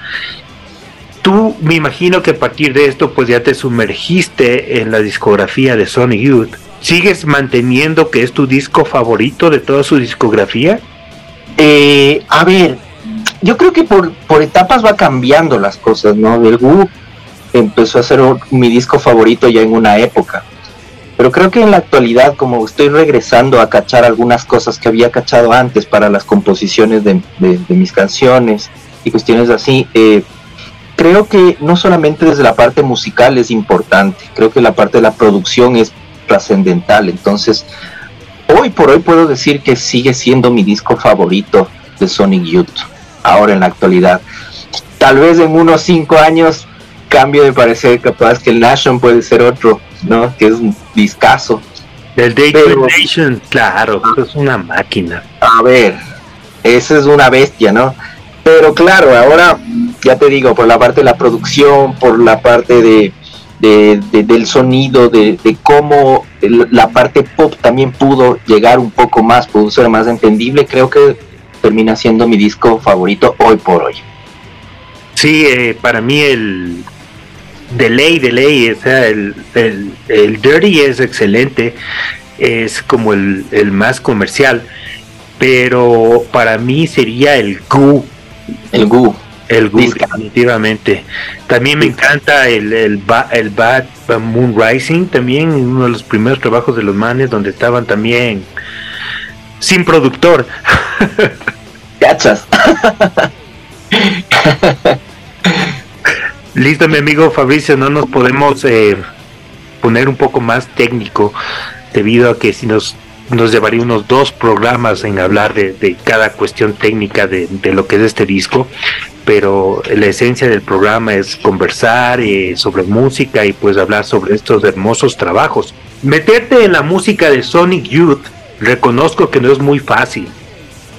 Speaker 1: Tú me imagino que a partir de esto pues ya te sumergiste en la discografía de Sonic Youth ¿Sigues manteniendo que es tu disco favorito de toda su discografía?
Speaker 2: Eh, a ver, yo creo que por, por etapas va cambiando las cosas, ¿no? Del Wu empezó a ser mi disco favorito ya en una época. Pero creo que en la actualidad, como estoy regresando a cachar algunas cosas que había cachado antes para las composiciones de, mis canciones y cuestiones así, eh, creo que no solamente desde la parte musical es importante, creo que la parte de la producción es trascendental. Entonces, hoy por hoy puedo decir que sigue siendo mi disco favorito de Sonic Youth, ahora en la actualidad. Tal vez en unos cinco años cambio de parecer, capaz que el Nation puede ser otro, ¿no? Que es un discazo.
Speaker 1: El Day Nation, claro, es una máquina.
Speaker 2: A ver, esa es una bestia, ¿no? Pero claro, ahora ya te digo, por la parte de la producción, por la parte de, del sonido, de, cómo la parte pop también pudo llegar un poco más, pudo ser más entendible, creo que termina siendo mi disco favorito hoy por hoy.
Speaker 1: Sí, eh, para mí el de ley, de ley, o sea, el, el, Dirty es excelente, es como el, el más comercial, pero para mí sería el Goo.
Speaker 2: El Goo.
Speaker 1: El Good, definitivamente. También me encanta el, el, el Bad Moon Rising, también uno de los primeros trabajos de los manes donde estaban también sin productor.
Speaker 2: Cachas.
Speaker 1: Listo, mi amigo Fabricio, no nos podemos eh, poner un poco más técnico debido a que si nos nos llevaría unos dos programas en hablar de, cada cuestión técnica de, lo que es este disco, pero la esencia del programa es conversar eh, sobre música y pues hablar sobre estos hermosos trabajos. Meterte en la música de Sonic Youth, reconozco que no es muy fácil,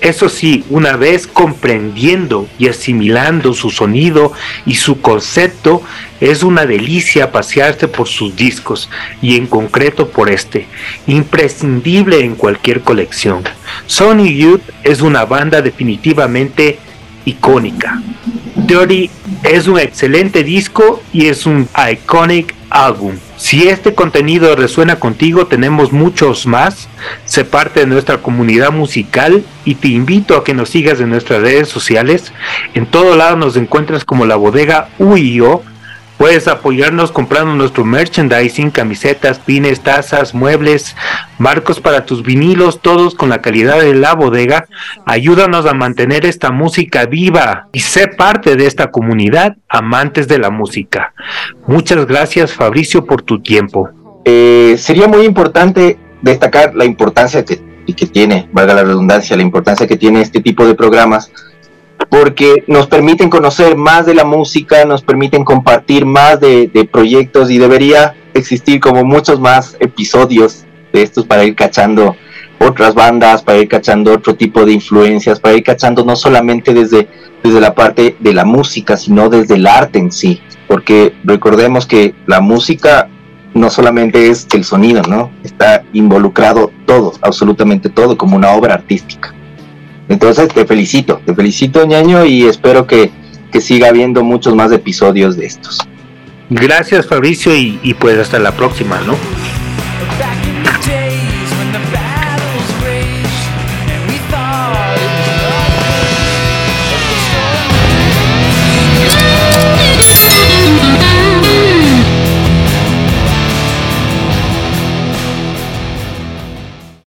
Speaker 1: eso sí, una vez comprendiendo y asimilando su sonido y su concepto, es una delicia pasearse por sus discos y en concreto por este, imprescindible en cualquier colección. Sony Youth es una banda definitivamente icónica. Dirty es un excelente disco y es un iconic álbum. Si este contenido resuena contigo, tenemos muchos más. Sé parte de nuestra comunidad musical y te invito a que nos sigas en nuestras redes sociales. En todo lado nos encuentras como la bodega UIO Puedes apoyarnos comprando nuestro merchandising, camisetas, pines, tazas, muebles, marcos para tus vinilos, todos con la calidad de la bodega. Ayúdanos a mantener esta música viva y sé parte de esta comunidad amantes de la música. Muchas gracias Fabricio por tu tiempo.
Speaker 2: Eh, sería muy importante destacar la importancia que, que tiene, valga la redundancia, la importancia que tiene este tipo de programas porque nos permiten conocer más de la música, nos permiten compartir más de, proyectos y debería existir como muchos más episodios de estos para ir cachando otras bandas, para ir cachando otro tipo de influencias, para ir cachando no solamente desde, desde la parte de la música, sino desde el arte en sí, porque recordemos que la música no solamente es el sonido, ¿no? Está involucrado todo, absolutamente todo, como una obra artística. Entonces te felicito, te felicito ñaño y espero que, siga habiendo muchos más episodios de estos.
Speaker 1: Gracias Fabricio y, y pues hasta la próxima, ¿no?